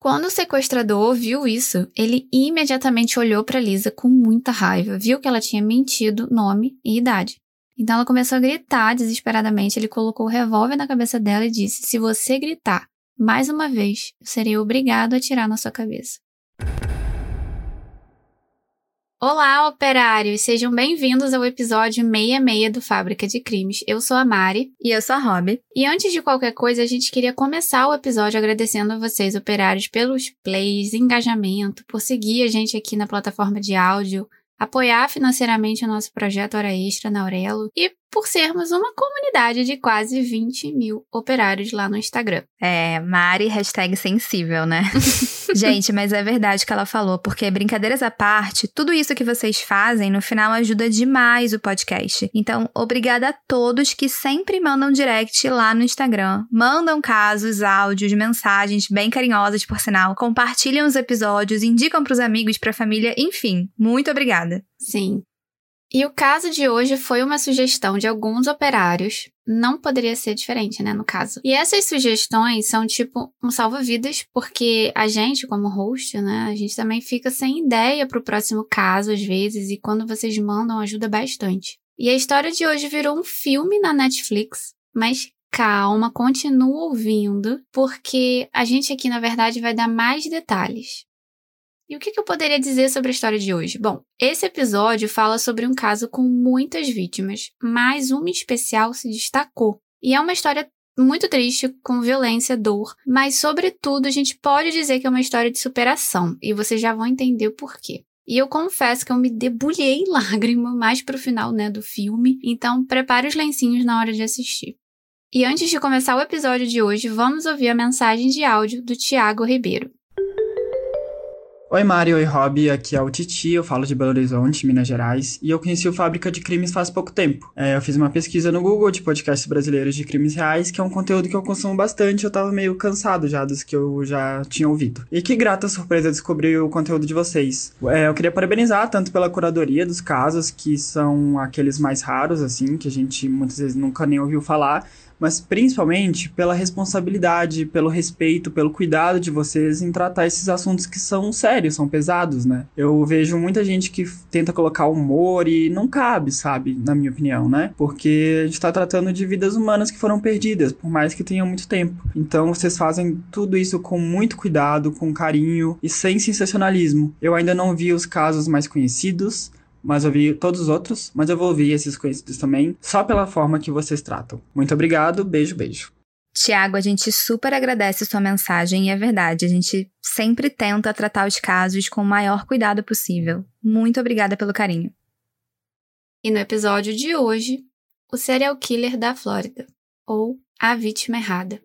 Quando o sequestrador ouviu isso, ele imediatamente olhou para Lisa com muita raiva, viu que ela tinha mentido nome e idade. Então ela começou a gritar desesperadamente. Ele colocou o revólver na cabeça dela e disse: Se você gritar mais uma vez, eu serei obrigado a atirar na sua cabeça. Olá, operários! Sejam bem-vindos ao episódio 66 do Fábrica de Crimes. Eu sou a Mari. E eu sou a Rob. E antes de qualquer coisa, a gente queria começar o episódio agradecendo a vocês, operários, pelos plays, engajamento, por seguir a gente aqui na plataforma de áudio, apoiar financeiramente o nosso projeto Hora Extra na Aurelo e por sermos uma comunidade de quase 20 mil operários lá no Instagram. É, Mari, hashtag sensível, né? Gente, mas é verdade que ela falou, porque brincadeiras à parte, tudo isso que vocês fazem no final ajuda demais o podcast. Então, obrigada a todos que sempre mandam direct lá no Instagram. Mandam casos, áudios, mensagens bem carinhosas, por sinal. Compartilham os episódios, indicam pros amigos, pra família, enfim. Muito obrigada. Sim. E o caso de hoje foi uma sugestão de alguns operários. Não poderia ser diferente, né, no caso. E essas sugestões são tipo um salva-vidas, porque a gente, como host, né, a gente também fica sem ideia pro próximo caso às vezes, e quando vocês mandam ajuda bastante. E a história de hoje virou um filme na Netflix, mas calma, continua ouvindo, porque a gente aqui na verdade vai dar mais detalhes. E o que, eu poderia dizer sobre a história de hoje? Bom, esse episódio fala sobre um caso com muitas vítimas, mas uma especial se destacou. E é uma história muito triste, com violência, dor, mas sobretudo a gente pode dizer que é uma história de superação, e vocês já vão entender o porquê. E eu confesso que eu me debulhei em lágrima mais pro final, né, do filme, então prepare os lencinhos na hora de assistir. E antes de começar o episódio de hoje, vamos ouvir a mensagem de áudio do Tiago Ribeiro. Oi Mari, oi Rob, aqui é o Titi, eu falo de Belo Horizonte, Minas Gerais, e eu conheci o Fábrica de Crimes faz pouco tempo. É, eu fiz uma pesquisa no Google de podcasts brasileiros de crimes reais, que é um conteúdo que eu consumo bastante, eu tava meio cansado já dos que eu já tinha ouvido. E que grata surpresa descobrir o conteúdo de vocês. É, eu queria parabenizar tanto pela curadoria dos casos, que são aqueles mais raros, assim, que a gente muitas vezes nunca nem ouviu falar, mas principalmente pela responsabilidade, pelo respeito, pelo cuidado de vocês em tratar esses assuntos que são sérios, são pesados, né? Eu vejo muita gente que tenta colocar humor e não cabe, sabe? Na minha opinião, né? Porque a gente tá tratando de vidas humanas que foram perdidas, por mais que tenham muito tempo. Então vocês fazem tudo isso com muito cuidado, com carinho e sem sensacionalismo. Eu ainda não vi os casos mais conhecidos, mas eu vi todos os outros, mas eu vou ouvir esses conhecidos também, só pela forma que vocês tratam. Muito obrigado, beijo, beijo. Tiago, a gente super agradece sua mensagem e é verdade, a gente sempre tenta tratar os casos com o maior cuidado possível. Muito obrigada pelo carinho. E no episódio de hoje, o serial killer da Flórida, ou a vítima errada.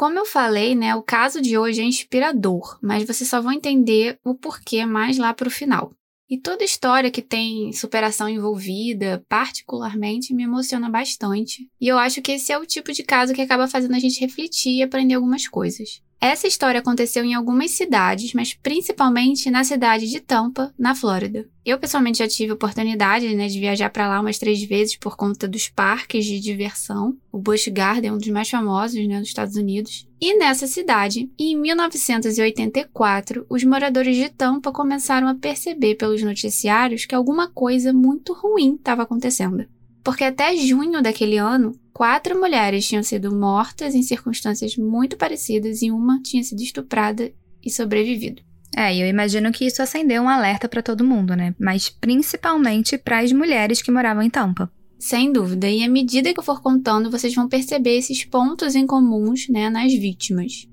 Como eu falei, né, o caso de hoje é inspirador, mas vocês só vão entender o porquê mais lá para o final. E toda história que tem superação envolvida, particularmente, me emociona bastante. E eu acho que esse é o tipo de caso que acaba fazendo a gente refletir e aprender algumas coisas. Essa história aconteceu em algumas cidades, mas principalmente na cidade de Tampa, na Flórida. Eu pessoalmente já tive oportunidade né, de viajar para lá umas três vezes por conta dos parques de diversão. O Busch Garden é um dos mais famosos né, dos Estados Unidos. E nessa cidade, em 1984, os moradores de Tampa começaram a perceber pelos noticiários que alguma coisa muito ruim estava acontecendo porque até junho daquele ano, quatro mulheres tinham sido mortas em circunstâncias muito parecidas e uma tinha sido estuprada e sobrevivido. É, eu imagino que isso acendeu um alerta para todo mundo, né? Mas principalmente para as mulheres que moravam em Tampa. Sem dúvida, e à medida que eu for contando, vocês vão perceber esses pontos em comuns né, nas vítimas.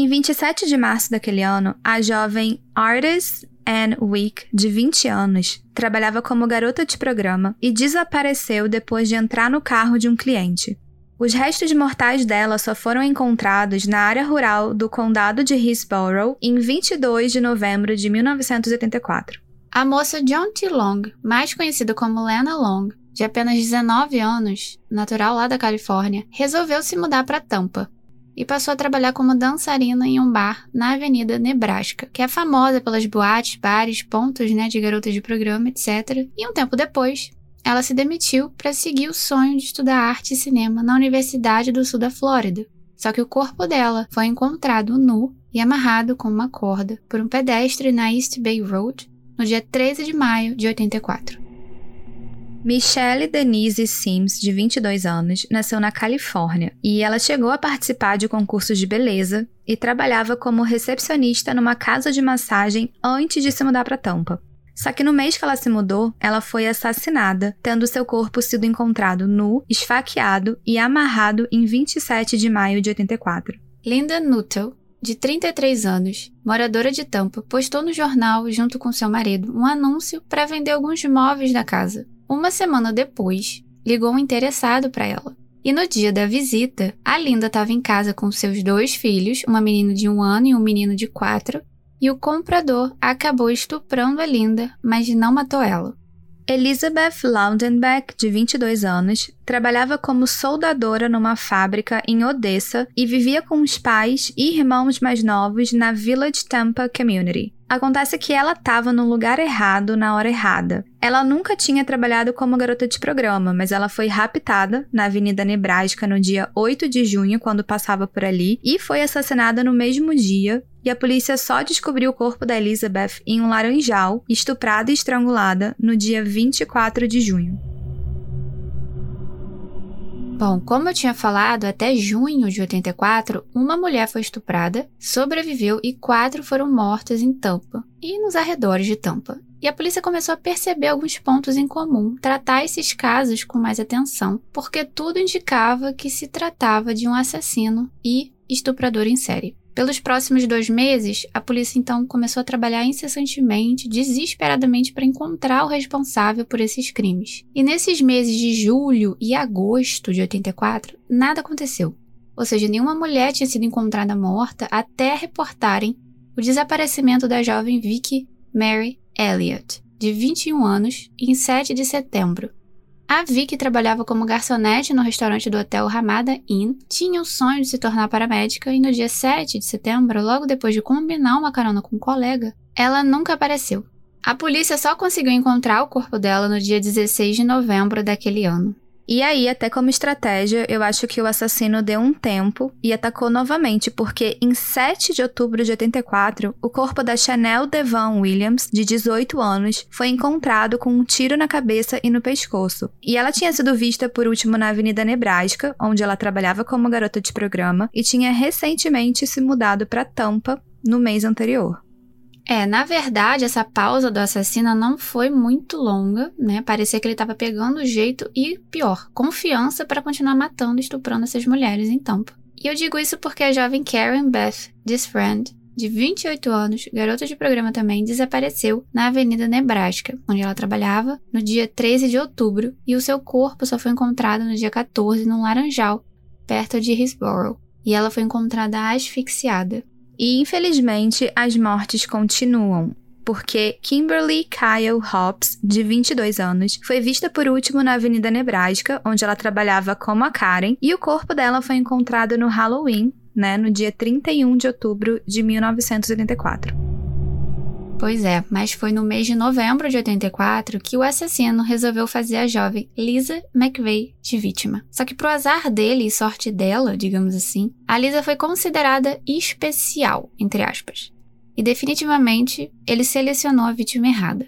Em 27 de março daquele ano, a jovem Artis Anne Wick, de 20 anos, trabalhava como garota de programa e desapareceu depois de entrar no carro de um cliente. Os restos mortais dela só foram encontrados na área rural do condado de Hillsborough em 22 de novembro de 1984. A moça John T. Long, mais conhecida como Lena Long, de apenas 19 anos, natural lá da Califórnia, resolveu se mudar para Tampa e passou a trabalhar como dançarina em um bar na Avenida Nebraska, que é famosa pelas boates, bares, pontos né, de garotas de programa, etc. E um tempo depois, ela se demitiu para seguir o sonho de estudar arte e cinema na Universidade do Sul da Flórida. Só que o corpo dela foi encontrado nu e amarrado com uma corda por um pedestre na East Bay Road no dia 13 de maio de 84. Michelle Denise Sims, de 22 anos, nasceu na Califórnia e ela chegou a participar de concursos de beleza e trabalhava como recepcionista numa casa de massagem antes de se mudar para Tampa. Só que no mês que ela se mudou, ela foi assassinada, tendo seu corpo sido encontrado nu, esfaqueado e amarrado em 27 de maio de 84. Linda Nuttall, de 33 anos, moradora de Tampa, postou no jornal, junto com seu marido, um anúncio para vender alguns móveis da casa. Uma semana depois, ligou um interessado para ela. E no dia da visita, a Linda estava em casa com seus dois filhos, uma menina de um ano e um menino de quatro, e o comprador acabou estuprando a Linda, mas não matou ela. Elizabeth Laudenbeck, de 22 anos, trabalhava como soldadora numa fábrica em Odessa e vivia com os pais e irmãos mais novos na Village Tampa Community. Acontece que ela estava no lugar errado na hora errada. Ela nunca tinha trabalhado como garota de programa, mas ela foi raptada na Avenida Nebraska no dia 8 de junho, quando passava por ali, e foi assassinada no mesmo dia. E a polícia só descobriu o corpo da Elizabeth em um laranjal, estuprada e estrangulada, no dia 24 de junho. Bom, como eu tinha falado, até junho de 84, uma mulher foi estuprada, sobreviveu e quatro foram mortas em Tampa e nos arredores de Tampa. E a polícia começou a perceber alguns pontos em comum, tratar esses casos com mais atenção, porque tudo indicava que se tratava de um assassino e estuprador em série. Pelos próximos dois meses, a polícia então começou a trabalhar incessantemente, desesperadamente, para encontrar o responsável por esses crimes. E nesses meses de julho e agosto de 84, nada aconteceu. Ou seja, nenhuma mulher tinha sido encontrada morta até reportarem o desaparecimento da jovem Vicky Mary Elliott, de 21 anos, em 7 de setembro, a Vicky trabalhava como garçonete no restaurante do hotel Ramada Inn, tinha o sonho de se tornar paramédica e no dia 7 de setembro, logo depois de combinar uma carona com um colega, ela nunca apareceu. A polícia só conseguiu encontrar o corpo dela no dia 16 de novembro daquele ano. E aí, até como estratégia, eu acho que o assassino deu um tempo e atacou novamente, porque em 7 de outubro de 84, o corpo da Chanel Devon Williams, de 18 anos, foi encontrado com um tiro na cabeça e no pescoço. E ela tinha sido vista por último na Avenida Nebraska, onde ela trabalhava como garota de programa, e tinha recentemente se mudado para Tampa no mês anterior. É, na verdade, essa pausa do assassino não foi muito longa, né? Parecia que ele estava pegando o jeito e, pior, confiança para continuar matando e estuprando essas mulheres em Tampa. E eu digo isso porque a jovem Karen Beth Disfriend, de 28 anos, garota de programa também, desapareceu na Avenida Nebraska, onde ela trabalhava, no dia 13 de outubro, e o seu corpo só foi encontrado no dia 14 no Laranjal, perto de Hillsborough, e ela foi encontrada asfixiada. E infelizmente as mortes continuam, porque Kimberly Kyle Hobbs, de 22 anos, foi vista por último na Avenida Nebraska, onde ela trabalhava como a Karen, e o corpo dela foi encontrado no Halloween, né, no dia 31 de outubro de 1984. Pois é, mas foi no mês de novembro de 84 que o assassino resolveu fazer a jovem Lisa McVeigh de vítima. Só que pro azar dele e sorte dela, digamos assim, a Lisa foi considerada especial, entre aspas. E definitivamente ele selecionou a vítima errada.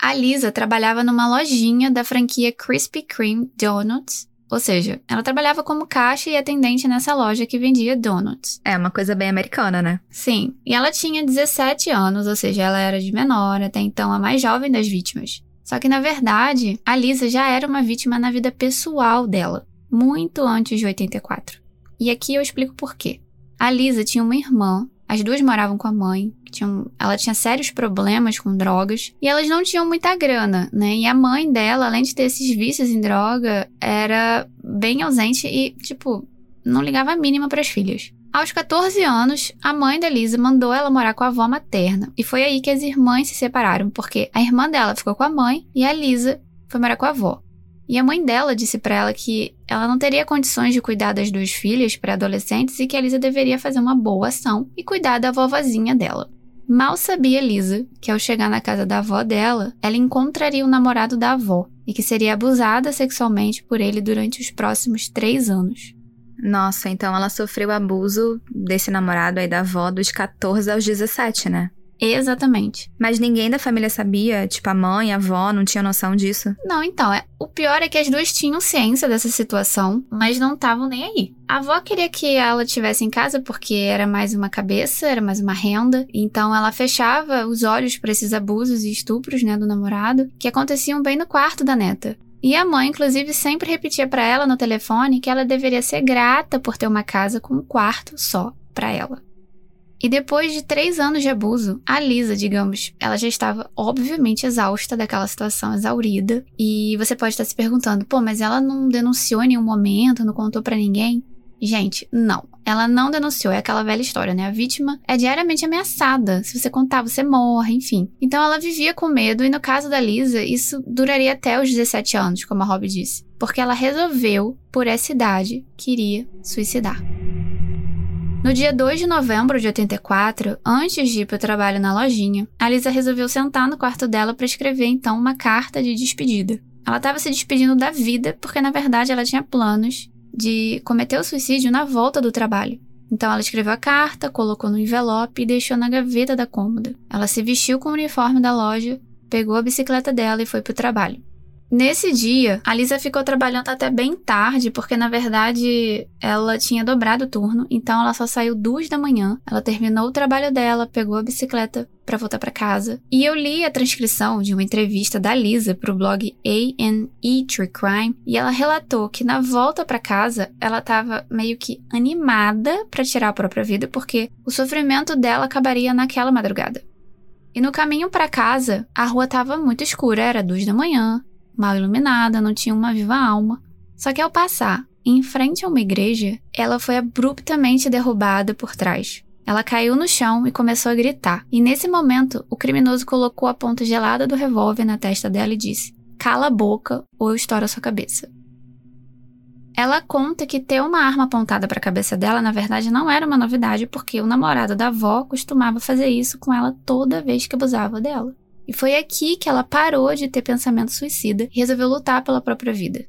A Lisa trabalhava numa lojinha da franquia Krispy Kreme Donuts ou seja, ela trabalhava como caixa e atendente nessa loja que vendia donuts. É uma coisa bem americana, né? Sim. E ela tinha 17 anos, ou seja, ela era de menor, até então a mais jovem das vítimas. Só que na verdade, a Lisa já era uma vítima na vida pessoal dela, muito antes de 84. E aqui eu explico por quê. A Lisa tinha uma irmã as duas moravam com a mãe, tinham, ela tinha sérios problemas com drogas e elas não tinham muita grana, né? E a mãe dela, além de ter esses vícios em droga, era bem ausente e, tipo, não ligava a mínima para as filhas. Aos 14 anos, a mãe da Lisa mandou ela morar com a avó materna. E foi aí que as irmãs se separaram, porque a irmã dela ficou com a mãe e a Lisa foi morar com a avó. E a mãe dela disse para ela que ela não teria condições de cuidar das duas filhas pré-adolescentes e que a Lisa deveria fazer uma boa ação e cuidar da vovozinha dela. Mal sabia Lisa que ao chegar na casa da avó dela, ela encontraria o namorado da avó e que seria abusada sexualmente por ele durante os próximos três anos. Nossa, então ela sofreu abuso desse namorado aí da avó dos 14 aos 17, né? Exatamente. Mas ninguém da família sabia? Tipo, a mãe, a avó, não tinha noção disso? Não, então, é, o pior é que as duas tinham ciência dessa situação, mas não estavam nem aí. A avó queria que ela tivesse em casa porque era mais uma cabeça, era mais uma renda, então ela fechava os olhos para esses abusos e estupros, né, do namorado, que aconteciam bem no quarto da neta. E a mãe, inclusive, sempre repetia para ela no telefone que ela deveria ser grata por ter uma casa com um quarto só para ela. E depois de três anos de abuso, a Lisa, digamos, ela já estava obviamente exausta daquela situação, exaurida. E você pode estar se perguntando, pô, mas ela não denunciou em nenhum momento, não contou para ninguém? Gente, não. Ela não denunciou, é aquela velha história, né? A vítima é diariamente ameaçada. Se você contar, você morre, enfim. Então ela vivia com medo e no caso da Lisa, isso duraria até os 17 anos, como a Rob disse. Porque ela resolveu, por essa idade, que iria suicidar. No dia 2 de novembro de 84, antes de ir para o trabalho na lojinha, a Lisa resolveu sentar no quarto dela para escrever então uma carta de despedida. Ela estava se despedindo da vida porque, na verdade, ela tinha planos de cometer o suicídio na volta do trabalho. Então ela escreveu a carta, colocou no envelope e deixou na gaveta da cômoda. Ela se vestiu com o uniforme da loja, pegou a bicicleta dela e foi para o trabalho. Nesse dia, a Lisa ficou trabalhando até bem tarde, porque na verdade ela tinha dobrado o turno, então ela só saiu duas da manhã. Ela terminou o trabalho dela, pegou a bicicleta para voltar para casa. E eu li a transcrição de uma entrevista da Lisa pro blog A&E True Crime, e ela relatou que na volta para casa ela estava meio que animada para tirar a própria vida, porque o sofrimento dela acabaria naquela madrugada. E no caminho para casa, a rua estava muito escura, era duas da manhã mal iluminada, não tinha uma viva alma. Só que ao passar em frente a uma igreja, ela foi abruptamente derrubada por trás. Ela caiu no chão e começou a gritar. E nesse momento, o criminoso colocou a ponta gelada do revólver na testa dela e disse: Cala a boca ou eu estouro a sua cabeça. Ela conta que ter uma arma apontada para a cabeça dela, na verdade, não era uma novidade, porque o namorado da avó costumava fazer isso com ela toda vez que abusava dela. E foi aqui que ela parou de ter pensamento suicida e resolveu lutar pela própria vida.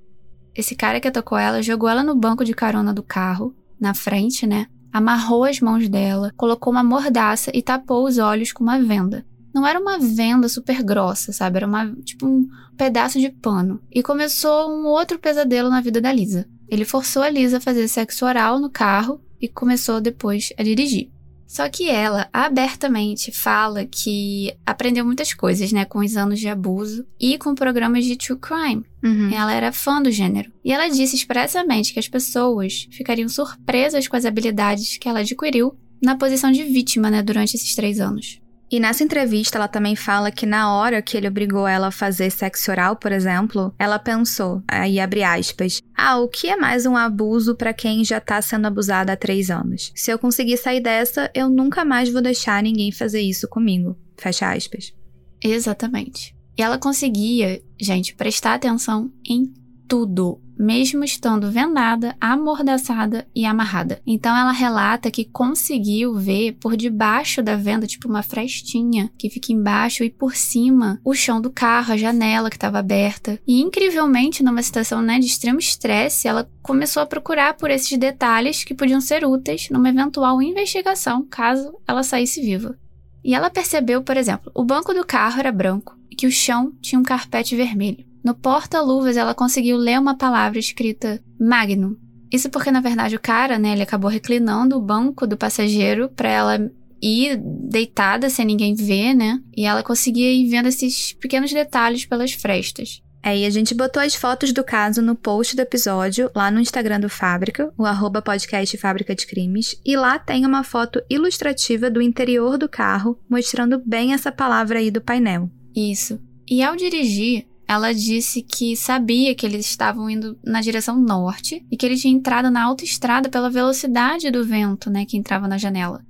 Esse cara que atacou ela jogou ela no banco de carona do carro, na frente, né? Amarrou as mãos dela, colocou uma mordaça e tapou os olhos com uma venda. Não era uma venda super grossa, sabe? Era uma, tipo um pedaço de pano. E começou um outro pesadelo na vida da Lisa. Ele forçou a Lisa a fazer sexo oral no carro e começou depois a dirigir. Só que ela abertamente fala que aprendeu muitas coisas, né, com os anos de abuso e com programas de true crime. Uhum. Ela era fã do gênero. E ela disse expressamente que as pessoas ficariam surpresas com as habilidades que ela adquiriu na posição de vítima, né, durante esses três anos. E nessa entrevista, ela também fala que na hora que ele obrigou ela a fazer sexo oral, por exemplo, ela pensou, aí abre aspas, ah, o que é mais um abuso para quem já tá sendo abusada há três anos? Se eu conseguir sair dessa, eu nunca mais vou deixar ninguém fazer isso comigo. Fecha aspas. Exatamente. E ela conseguia, gente, prestar atenção em tudo, mesmo estando vendada, amordaçada e amarrada. Então ela relata que conseguiu ver por debaixo da venda, tipo uma frestinha que fica embaixo e por cima o chão do carro, a janela que estava aberta. E incrivelmente, numa situação né, de extremo estresse, ela começou a procurar por esses detalhes que podiam ser úteis numa eventual investigação, caso ela saísse viva. E ela percebeu, por exemplo, o banco do carro era branco e que o chão tinha um carpete vermelho. No porta-luvas, ela conseguiu ler uma palavra escrita Magnum. Isso porque, na verdade, o cara, né, ele acabou reclinando o banco do passageiro para ela ir deitada sem ninguém ver, né? E ela conseguia ir vendo esses pequenos detalhes pelas frestas. É, e a gente botou as fotos do caso no post do episódio, lá no Instagram do Fábrica, o arroba podcast Fábrica de Crimes, e lá tem uma foto ilustrativa do interior do carro, mostrando bem essa palavra aí do painel. Isso. E ao dirigir, ela disse que sabia que eles estavam indo na direção norte e que ele tinha entrado na autoestrada pela velocidade do vento, né, que entrava na janela.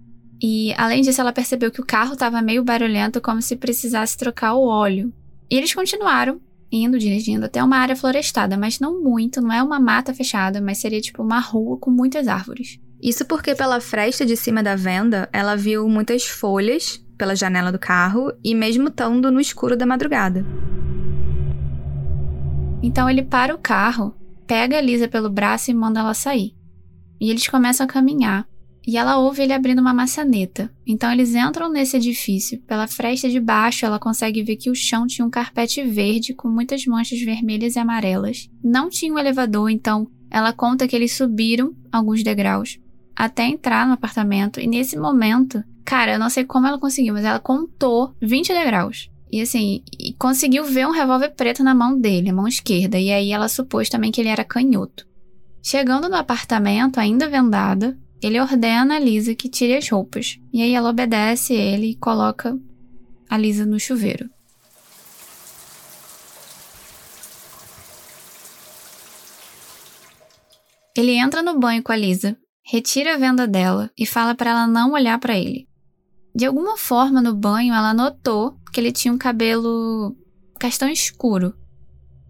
E além disso, ela percebeu que o carro estava meio barulhento, como se precisasse trocar o óleo. E eles continuaram indo, dirigindo até uma área florestada, mas não muito, não é uma mata fechada, mas seria tipo uma rua com muitas árvores. Isso porque pela fresta de cima da venda, ela viu muitas folhas pela janela do carro e mesmo estando no escuro da madrugada. Então ele para o carro, pega a Lisa pelo braço e manda ela sair. E eles começam a caminhar. E ela ouve ele abrindo uma maçaneta. Então eles entram nesse edifício. Pela fresta de baixo, ela consegue ver que o chão tinha um carpete verde com muitas manchas vermelhas e amarelas. Não tinha um elevador, então ela conta que eles subiram alguns degraus até entrar no apartamento. E nesse momento, cara, eu não sei como ela conseguiu, mas ela contou 20 degraus. E assim, e conseguiu ver um revólver preto na mão dele, a mão esquerda. E aí ela supôs também que ele era canhoto. Chegando no apartamento, ainda vendada, ele ordena a Lisa que tire as roupas. E aí ela obedece ele e coloca a Lisa no chuveiro. Ele entra no banho com a Lisa, retira a venda dela e fala para ela não olhar para ele. De alguma forma no banho ela notou que ele tinha um cabelo castanho escuro.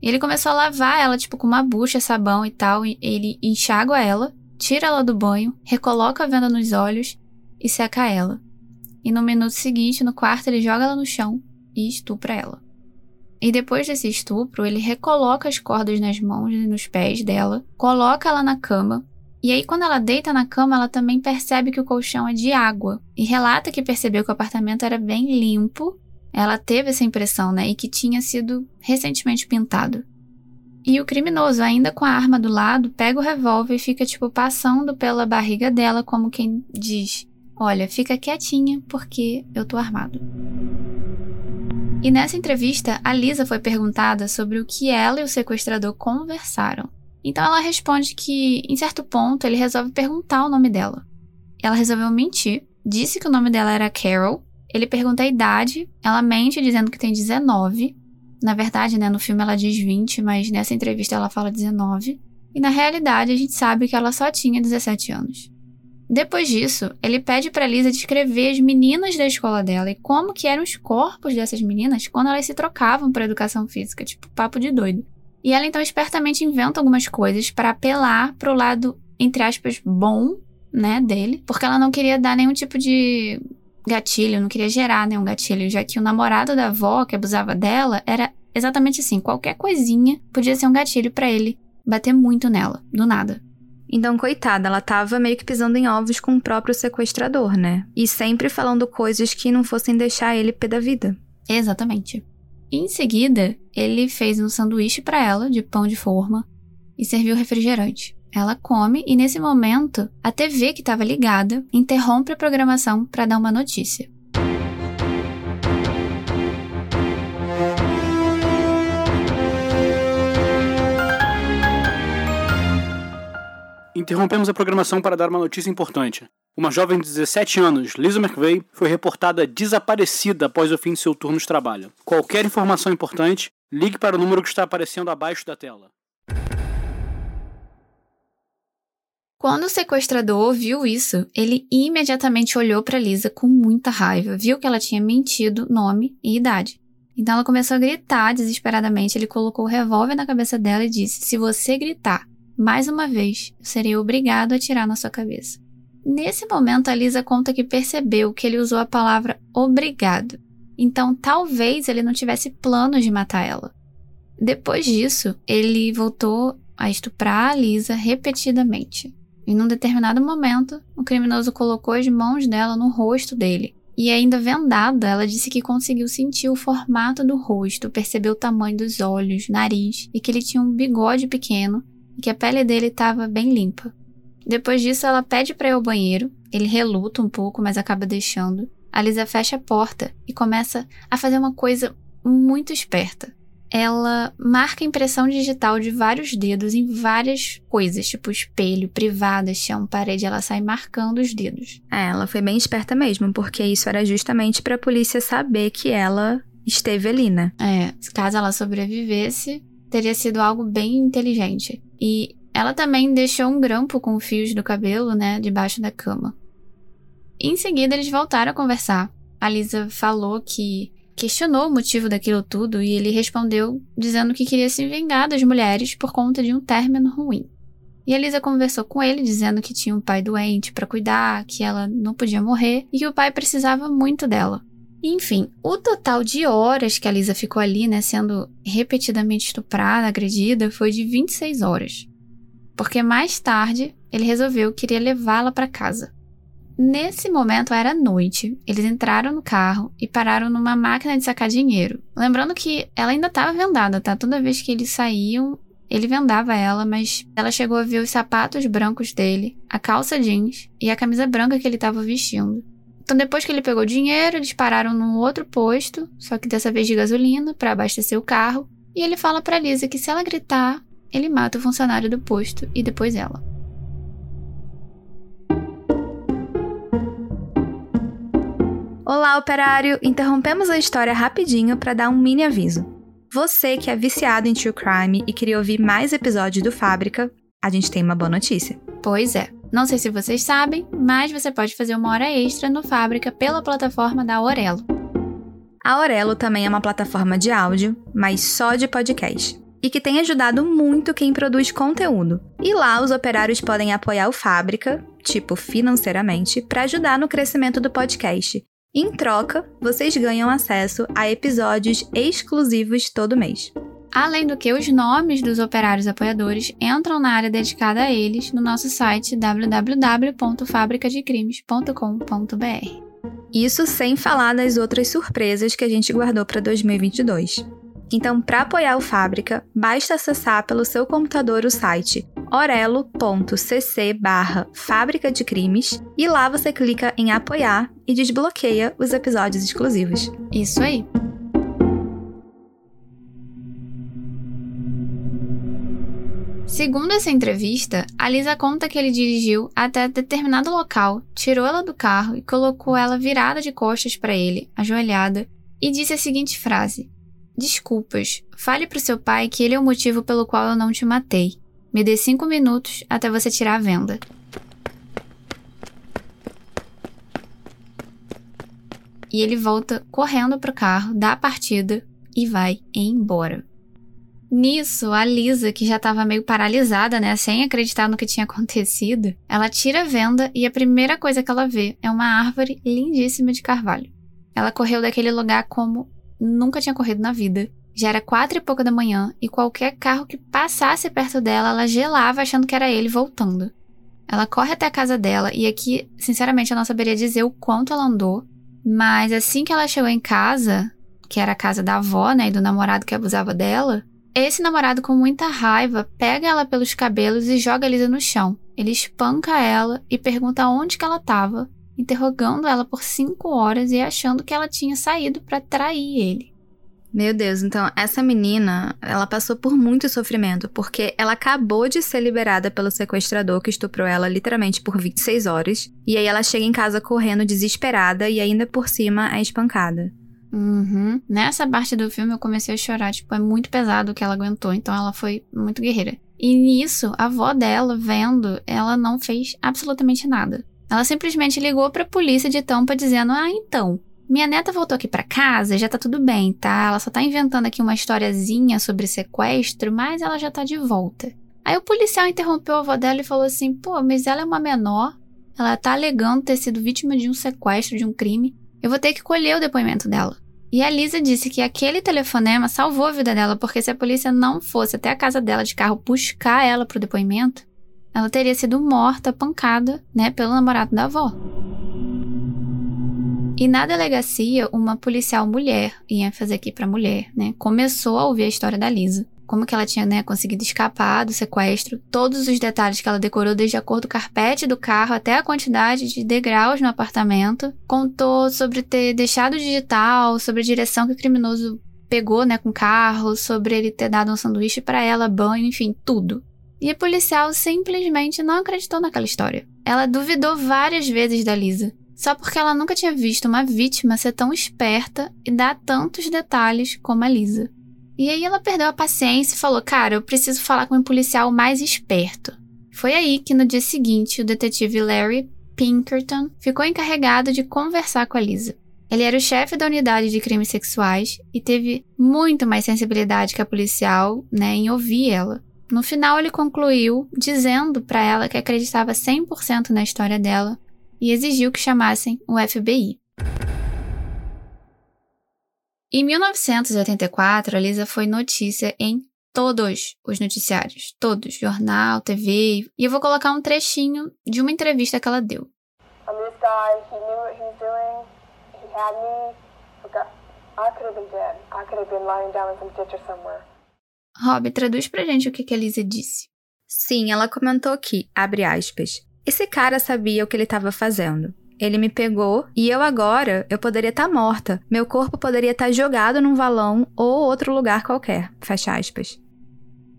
E ele começou a lavar ela tipo com uma bucha, sabão e tal, e ele enxágua ela tira ela do banho, recoloca a venda nos olhos e seca ela. E no minuto seguinte, no quarto, ele joga ela no chão e estupra ela. E depois desse estupro, ele recoloca as cordas nas mãos e nos pés dela, coloca ela na cama. E aí, quando ela deita na cama, ela também percebe que o colchão é de água e relata que percebeu que o apartamento era bem limpo. Ela teve essa impressão, né? E que tinha sido recentemente pintado. E o criminoso, ainda com a arma do lado, pega o revólver e fica, tipo, passando pela barriga dela, como quem diz: Olha, fica quietinha, porque eu tô armado. E nessa entrevista, a Lisa foi perguntada sobre o que ela e o sequestrador conversaram. Então ela responde que, em certo ponto, ele resolve perguntar o nome dela. Ela resolveu mentir, disse que o nome dela era Carol. Ele pergunta a idade, ela mente dizendo que tem 19, na verdade, né, no filme ela diz 20, mas nessa entrevista ela fala 19. E na realidade a gente sabe que ela só tinha 17 anos. Depois disso, ele pede para Lisa descrever as meninas da escola dela e como que eram os corpos dessas meninas quando elas se trocavam para educação física, tipo papo de doido. E ela então espertamente inventa algumas coisas para apelar pro lado entre aspas bom, né, dele, porque ela não queria dar nenhum tipo de gatilho, não queria gerar nenhum gatilho, já que o namorado da avó que abusava dela era exatamente assim, qualquer coisinha podia ser um gatilho para ele bater muito nela, do nada. Então, coitada, ela tava meio que pisando em ovos com o próprio sequestrador, né? E sempre falando coisas que não fossem deixar ele pé da vida. Exatamente. Em seguida, ele fez um sanduíche para ela de pão de forma e serviu refrigerante. Ela come e nesse momento a TV que estava ligada interrompe a programação para dar uma notícia. Interrompemos a programação para dar uma notícia importante. Uma jovem de 17 anos, Lisa McVeigh, foi reportada desaparecida após o fim de seu turno de trabalho. Qualquer informação importante, ligue para o número que está aparecendo abaixo da tela. Quando o sequestrador ouviu isso, ele imediatamente olhou para Lisa com muita raiva, viu que ela tinha mentido nome e idade. Então ela começou a gritar desesperadamente. Ele colocou o revólver na cabeça dela e disse: Se você gritar mais uma vez, eu serei obrigado a atirar na sua cabeça. Nesse momento, a Lisa conta que percebeu que ele usou a palavra obrigado. Então talvez ele não tivesse planos de matar ela. Depois disso, ele voltou a estuprar a Lisa repetidamente. E num determinado momento, o criminoso colocou as mãos dela no rosto dele. E ainda vendada, ela disse que conseguiu sentir o formato do rosto, percebeu o tamanho dos olhos, nariz e que ele tinha um bigode pequeno e que a pele dele estava bem limpa. Depois disso, ela pede para ir ao banheiro. Ele reluta um pouco, mas acaba deixando. A Lisa fecha a porta e começa a fazer uma coisa muito esperta ela marca impressão digital de vários dedos em várias coisas, tipo espelho, privada, chão, parede, ela sai marcando os dedos. É, ela foi bem esperta mesmo, porque isso era justamente para a polícia saber que ela esteve ali, né? É, caso ela sobrevivesse, teria sido algo bem inteligente. E ela também deixou um grampo com fios do cabelo, né, debaixo da cama. Em seguida, eles voltaram a conversar. A Lisa falou que questionou o motivo daquilo tudo e ele respondeu dizendo que queria se vingar das mulheres por conta de um término ruim. E a Lisa conversou com ele dizendo que tinha um pai doente para cuidar, que ela não podia morrer e que o pai precisava muito dela. Enfim, o total de horas que a Lisa ficou ali, né, sendo repetidamente estuprada, agredida, foi de 26 horas. Porque mais tarde ele resolveu que iria levá-la para casa. Nesse momento era noite. Eles entraram no carro e pararam numa máquina de sacar dinheiro. Lembrando que ela ainda estava vendada, tá? Toda vez que eles saíam, ele vendava ela, mas ela chegou a ver os sapatos brancos dele, a calça jeans e a camisa branca que ele estava vestindo. Então, depois que ele pegou o dinheiro, eles pararam num outro posto, só que dessa vez de gasolina, para abastecer o carro. E ele fala para Lisa que se ela gritar, ele mata o funcionário do posto e depois ela. Olá, operário! Interrompemos a história rapidinho para dar um mini aviso. Você que é viciado em true crime e queria ouvir mais episódios do Fábrica, a gente tem uma boa notícia. Pois é. Não sei se vocês sabem, mas você pode fazer uma hora extra no Fábrica pela plataforma da Aurelo. A Aurelo também é uma plataforma de áudio, mas só de podcast. E que tem ajudado muito quem produz conteúdo. E lá os operários podem apoiar o Fábrica, tipo financeiramente, para ajudar no crescimento do podcast em troca, vocês ganham acesso a episódios exclusivos todo mês. Além do que, os nomes dos operários apoiadores entram na área dedicada a eles no nosso site www.fabricadecrimes.com.br. Isso sem falar das outras surpresas que a gente guardou para 2022. Então, para apoiar o Fábrica, basta acessar pelo seu computador o site orelo.cc barra Fábrica de Crimes e lá você clica em apoiar e desbloqueia os episódios exclusivos. Isso aí! Segundo essa entrevista, a Lisa conta que ele dirigiu até determinado local, tirou ela do carro e colocou ela virada de costas para ele, ajoelhada, e disse a seguinte frase: Desculpas, fale pro seu pai que ele é o motivo pelo qual eu não te matei. Me dê cinco minutos até você tirar a venda. E ele volta correndo pro carro, dá a partida e vai embora. Nisso, a Lisa, que já estava meio paralisada, né, sem acreditar no que tinha acontecido, ela tira a venda e a primeira coisa que ela vê é uma árvore lindíssima de carvalho. Ela correu daquele lugar como nunca tinha corrido na vida. Já era quatro e pouca da manhã e qualquer carro que passasse perto dela, ela gelava achando que era ele voltando. Ela corre até a casa dela e aqui, sinceramente, eu não saberia dizer o quanto ela andou, mas assim que ela chegou em casa, que era a casa da avó, né, e do namorado que abusava dela, esse namorado, com muita raiva, pega ela pelos cabelos e joga Lisa no chão. Ele espanca ela e pergunta onde que ela estava interrogando ela por cinco horas e achando que ela tinha saído para trair ele. Meu Deus, então essa menina, ela passou por muito sofrimento, porque ela acabou de ser liberada pelo sequestrador que estuprou ela literalmente por 26 horas, e aí ela chega em casa correndo desesperada e ainda por cima é espancada. Uhum. Nessa parte do filme eu comecei a chorar, tipo, é muito pesado o que ela aguentou, então ela foi muito guerreira. E nisso, a avó dela, vendo, ela não fez absolutamente nada. Ela simplesmente ligou para a polícia de Tampa dizendo: "Ah, então, minha neta voltou aqui para casa, já tá tudo bem, tá? Ela só tá inventando aqui uma historiazinha sobre sequestro, mas ela já tá de volta". Aí o policial interrompeu a avó dela e falou assim: "Pô, mas ela é uma menor, ela tá alegando ter sido vítima de um sequestro, de um crime. Eu vou ter que colher o depoimento dela". E a Lisa disse que aquele telefonema salvou a vida dela, porque se a polícia não fosse até a casa dela de carro buscar ela pro depoimento, ela teria sido morta, pancada, né, pelo namorado da avó. E na delegacia, uma policial mulher, ia fazer aqui para mulher, né, começou a ouvir a história da Lisa. Como que ela tinha, né, conseguido escapar do sequestro, todos os detalhes que ela decorou desde a cor do carpete do carro até a quantidade de degraus no apartamento. Contou sobre ter deixado digital, sobre a direção que o criminoso pegou, né, com o carro, sobre ele ter dado um sanduíche para ela, banho, enfim, tudo. E a policial simplesmente não acreditou naquela história. Ela duvidou várias vezes da Lisa. só porque ela nunca tinha visto uma vítima ser tão esperta e dar tantos detalhes como a Lisa. E aí ela perdeu a paciência e falou: Cara, eu preciso falar com um policial mais esperto. Foi aí que no dia seguinte o detetive Larry Pinkerton ficou encarregado de conversar com a Lisa. Ele era o chefe da unidade de crimes sexuais e teve muito mais sensibilidade que a policial, né, em ouvir ela. No final, ele concluiu dizendo para ela que acreditava 100% na história dela e exigiu que chamassem o FBI. Em 1984, a Lisa foi notícia em todos os noticiários, todos, jornal, TV, e eu vou colocar um trechinho de uma entrevista que ela deu. Rob, traduz pra gente o que, que a Lisa disse. Sim, ela comentou aqui, abre aspas. Esse cara sabia o que ele estava fazendo. Ele me pegou e eu agora, eu poderia estar tá morta. Meu corpo poderia estar tá jogado num valão ou outro lugar qualquer. Fecha aspas.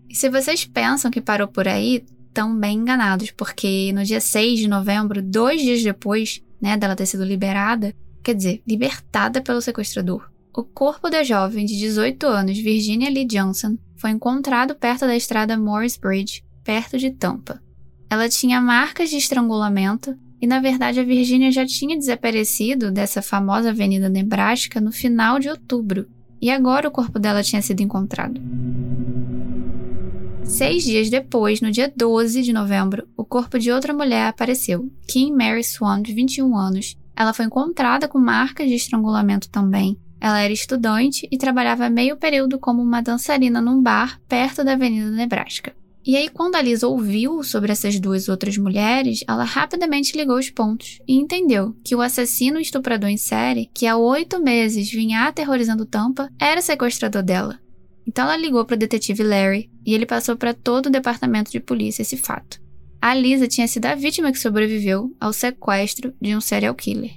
E se vocês pensam que parou por aí, estão bem enganados, porque no dia 6 de novembro, dois dias depois, né, dela ter sido liberada, quer dizer, libertada pelo sequestrador, o corpo da jovem de 18 anos, Virginia Lee Johnson, foi encontrado perto da estrada Morris Bridge, perto de Tampa. Ela tinha marcas de estrangulamento e, na verdade, a Virginia já tinha desaparecido dessa famosa Avenida Nebraska no final de outubro, e agora o corpo dela tinha sido encontrado. Seis dias depois, no dia 12 de novembro, o corpo de outra mulher apareceu, Kim Mary Swan, de 21 anos. Ela foi encontrada com marcas de estrangulamento também. Ela era estudante e trabalhava meio período como uma dançarina num bar perto da Avenida Nebraska. E aí, quando a Lisa ouviu sobre essas duas outras mulheres, ela rapidamente ligou os pontos e entendeu que o assassino estuprador em série, que há oito meses vinha aterrorizando Tampa, era sequestrador dela. Então ela ligou para o detetive Larry e ele passou para todo o departamento de polícia esse fato. A Lisa tinha sido a vítima que sobreviveu ao sequestro de um serial killer.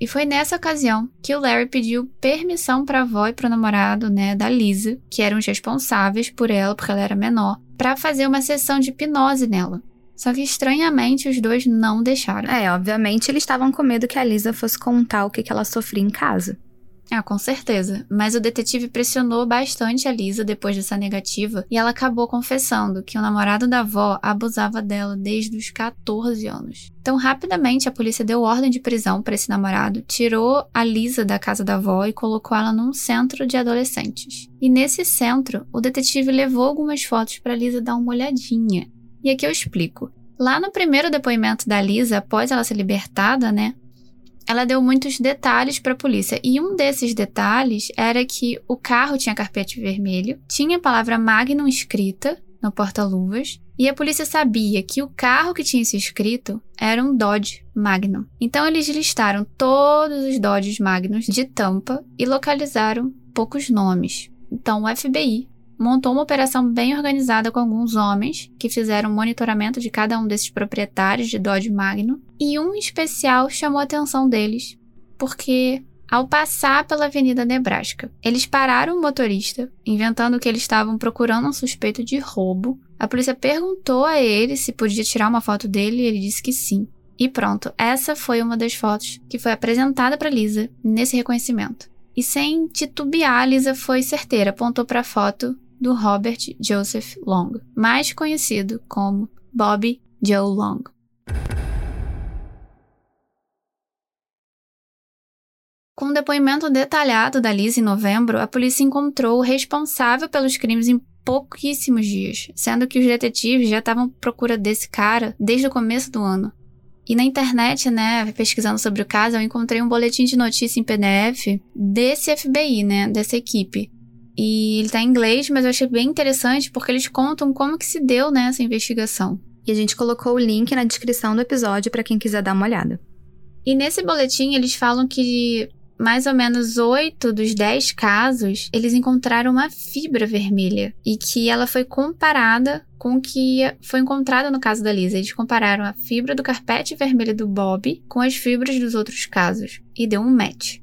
E foi nessa ocasião que o Larry pediu permissão para a avó e para o namorado, né, da Lisa, que eram os responsáveis por ela, porque ela era menor, para fazer uma sessão de hipnose nela. Só que estranhamente os dois não deixaram. É, obviamente eles estavam com medo que a Lisa fosse contar o que, que ela sofria em casa. Ah, com certeza. Mas o detetive pressionou bastante a Lisa depois dessa negativa e ela acabou confessando que o namorado da avó abusava dela desde os 14 anos. Então, rapidamente, a polícia deu ordem de prisão para esse namorado, tirou a Lisa da casa da avó e colocou ela num centro de adolescentes. E nesse centro, o detetive levou algumas fotos para Lisa dar uma olhadinha. E aqui eu explico. Lá no primeiro depoimento da Lisa, após ela ser libertada, né, ela deu muitos detalhes para a polícia. E um desses detalhes era que o carro tinha carpete vermelho, tinha a palavra Magnum escrita no porta-luvas, e a polícia sabia que o carro que tinha isso escrito era um Dodge Magnum. Então eles listaram todos os Dodges Magnums de Tampa e localizaram poucos nomes. Então o FBI montou uma operação bem organizada com alguns homens que fizeram monitoramento de cada um desses proprietários de Dodge Magnum, e um especial chamou a atenção deles, porque ao passar pela Avenida Nebraska, eles pararam o motorista, inventando que eles estavam procurando um suspeito de roubo. A polícia perguntou a ele se podia tirar uma foto dele e ele disse que sim. E pronto, essa foi uma das fotos que foi apresentada para Lisa nesse reconhecimento. E sem titubear, Lisa foi certeira, apontou para a foto do Robert Joseph Long, mais conhecido como Bobby Joe Long. Com um depoimento detalhado da Liz em novembro, a polícia encontrou o responsável pelos crimes em pouquíssimos dias, sendo que os detetives já estavam à procura desse cara desde o começo do ano. E na internet, né, pesquisando sobre o caso, eu encontrei um boletim de notícia em PDF desse FBI, né, dessa equipe, e ele tá em inglês, mas eu achei bem interessante porque eles contam como que se deu né, essa investigação. E a gente colocou o link na descrição do episódio para quem quiser dar uma olhada. E nesse boletim eles falam que mais ou menos oito dos dez casos eles encontraram uma fibra vermelha e que ela foi comparada com o que foi encontrado no caso da Lisa. Eles compararam a fibra do carpete vermelho do Bob com as fibras dos outros casos e deu um match.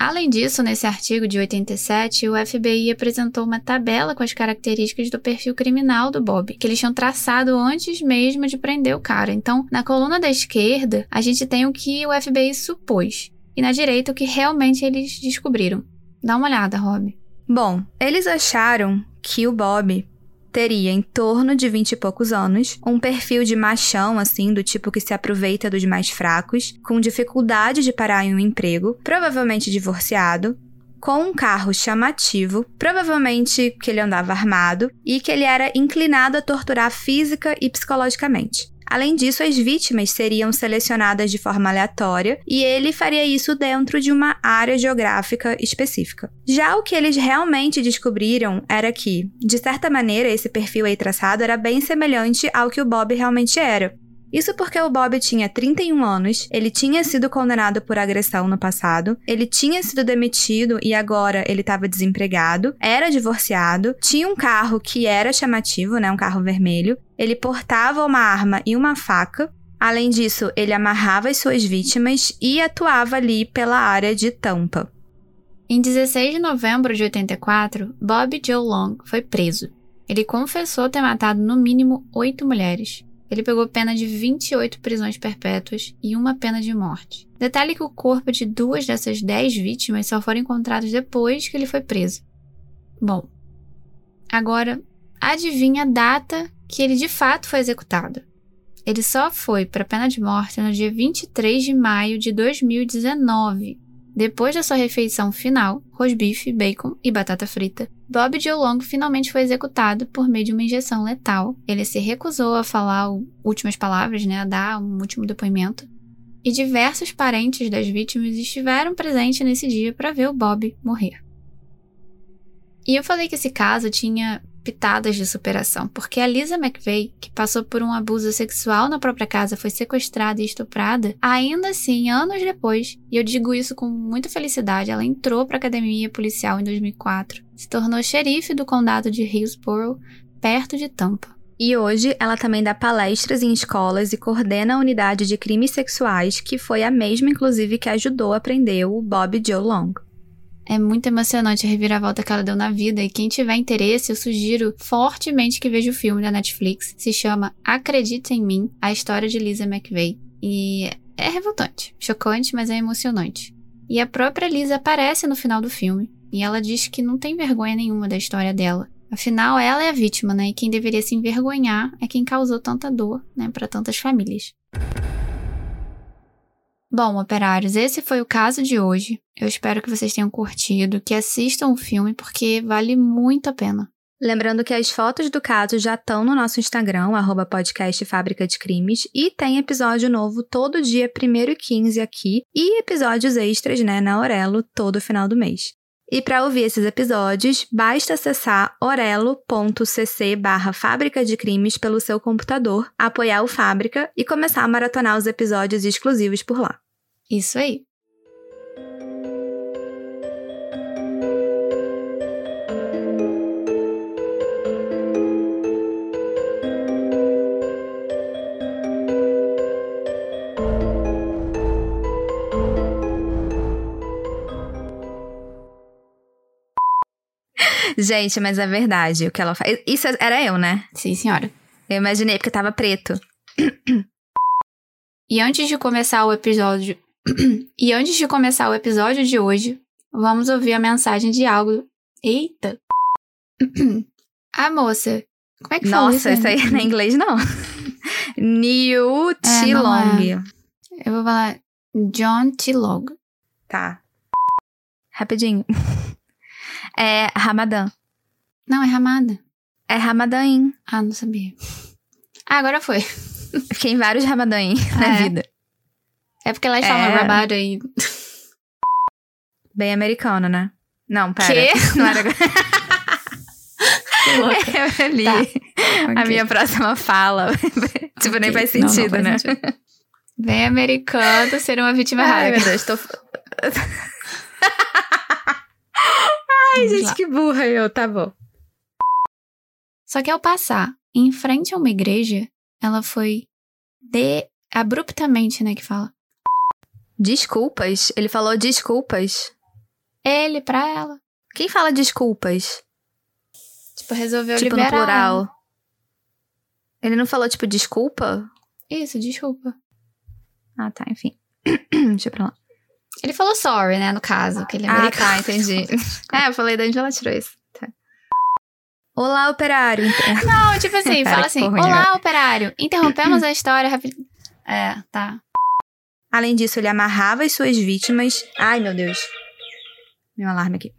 Além disso, nesse artigo de 87, o FBI apresentou uma tabela com as características do perfil criminal do Bob, que eles tinham traçado antes mesmo de prender o cara. Então, na coluna da esquerda, a gente tem o que o FBI supôs, e na direita o que realmente eles descobriram. Dá uma olhada, Rob. Bom, eles acharam que o Bob teria em torno de vinte e poucos anos, um perfil de machão, assim, do tipo que se aproveita dos mais fracos, com dificuldade de parar em um emprego, provavelmente divorciado, com um carro chamativo, provavelmente que ele andava armado e que ele era inclinado a torturar física e psicologicamente. Além disso, as vítimas seriam selecionadas de forma aleatória e ele faria isso dentro de uma área geográfica específica. Já o que eles realmente descobriram era que, de certa maneira, esse perfil aí traçado era bem semelhante ao que o Bob realmente era. Isso porque o Bob tinha 31 anos, ele tinha sido condenado por agressão no passado, ele tinha sido demitido e agora ele estava desempregado, era divorciado, tinha um carro que era chamativo, né, um carro vermelho, ele portava uma arma e uma faca. Além disso, ele amarrava as suas vítimas e atuava ali pela área de Tampa. Em 16 de novembro de 84, Bob Joe Long foi preso. Ele confessou ter matado no mínimo oito mulheres. Ele pegou pena de 28 prisões perpétuas e uma pena de morte. Detalhe que o corpo de duas dessas dez vítimas só foram encontrados depois que ele foi preso. Bom, agora adivinha a data que ele de fato foi executado. Ele só foi para pena de morte no dia 23 de maio de 2019, depois da sua refeição final, rosbife, bacon e batata frita, Bob Joe Long finalmente foi executado por meio de uma injeção letal. Ele se recusou a falar últimas palavras, né, a dar um último depoimento. E diversos parentes das vítimas estiveram presentes nesse dia para ver o Bob morrer. E eu falei que esse caso tinha pitadas de superação, porque a Lisa McVeigh, que passou por um abuso sexual na própria casa, foi sequestrada e estuprada, ainda assim, anos depois, e eu digo isso com muita felicidade, ela entrou para a academia policial em 2004, se tornou xerife do condado de Hillsborough, perto de Tampa. E hoje ela também dá palestras em escolas e coordena a unidade de crimes sexuais, que foi a mesma, inclusive, que ajudou a prender o Bob Joe Long. É muito emocionante a reviravolta que ela deu na vida e quem tiver interesse, eu sugiro fortemente que veja o filme da Netflix. Se chama Acredita em Mim, a história de Lisa McVeigh. E é revoltante, chocante, mas é emocionante. E a própria Lisa aparece no final do filme e ela diz que não tem vergonha nenhuma da história dela. Afinal, ela é a vítima, né? E quem deveria se envergonhar é quem causou tanta dor, né, para tantas famílias. Bom, operários, esse foi o caso de hoje. Eu espero que vocês tenham curtido, que assistam o filme, porque vale muito a pena. Lembrando que as fotos do caso já estão no nosso Instagram, arroba podcast Fábrica de Crimes, e tem episódio novo todo dia 1 e 15 aqui, e episódios extras, né, na Aurelo, todo final do mês. E para ouvir esses episódios, basta acessar orelo.cc barra Fábrica de Crimes pelo seu computador, apoiar o Fábrica e começar a maratonar os episódios exclusivos por lá. Isso aí. Gente, mas é verdade o que ela faz. Isso era eu, né? Sim, senhora. Eu imaginei porque tava preto. E antes de começar o episódio. e antes de começar o episódio de hoje, vamos ouvir a mensagem de algo. Eita! a moça. Como é que fala isso? Nossa, isso aí não é inglês, não. New Tilong. É, eu vou falar John Tilong. Tá. Rapidinho. É Ramadã. Não, é Ramada. É Ramadãim. Ah, não sabia. Ah, agora foi. Fiquei em vários Ramadãim na É. vida. É porque falam É. Ramada e. Bem americano, né? Não, pera. Quê? Não era... Eu li Tá. a Ok. minha próxima fala. tipo, nem Ok. faz Não, não sentido, faz né? sentido. Bem americano ser uma vítima Ai, rara. meu Deus, tô... Ai, Vamos gente, lá. que burra eu. Tá bom. Só que ao passar em frente a uma igreja, ela foi de abruptamente, né, que fala. Desculpas. Ele falou desculpas. Ele pra ela. Quem fala desculpas? Tipo, resolveu tipo, liberar. no plural. Ele não falou, tipo, desculpa? Isso, desculpa. Ah, tá, enfim. Deixa eu pra lá. Ele falou sorry, né, no caso, que ele é Ah, americano. tá, entendi. é, eu falei de onde ela tirou isso. Tá. Olá, operário. Não, tipo assim, fala assim, olá, operário, interrompemos a história rapidinho. É, tá. Além disso, ele amarrava as suas vítimas. Ai, meu Deus. Meu alarme aqui.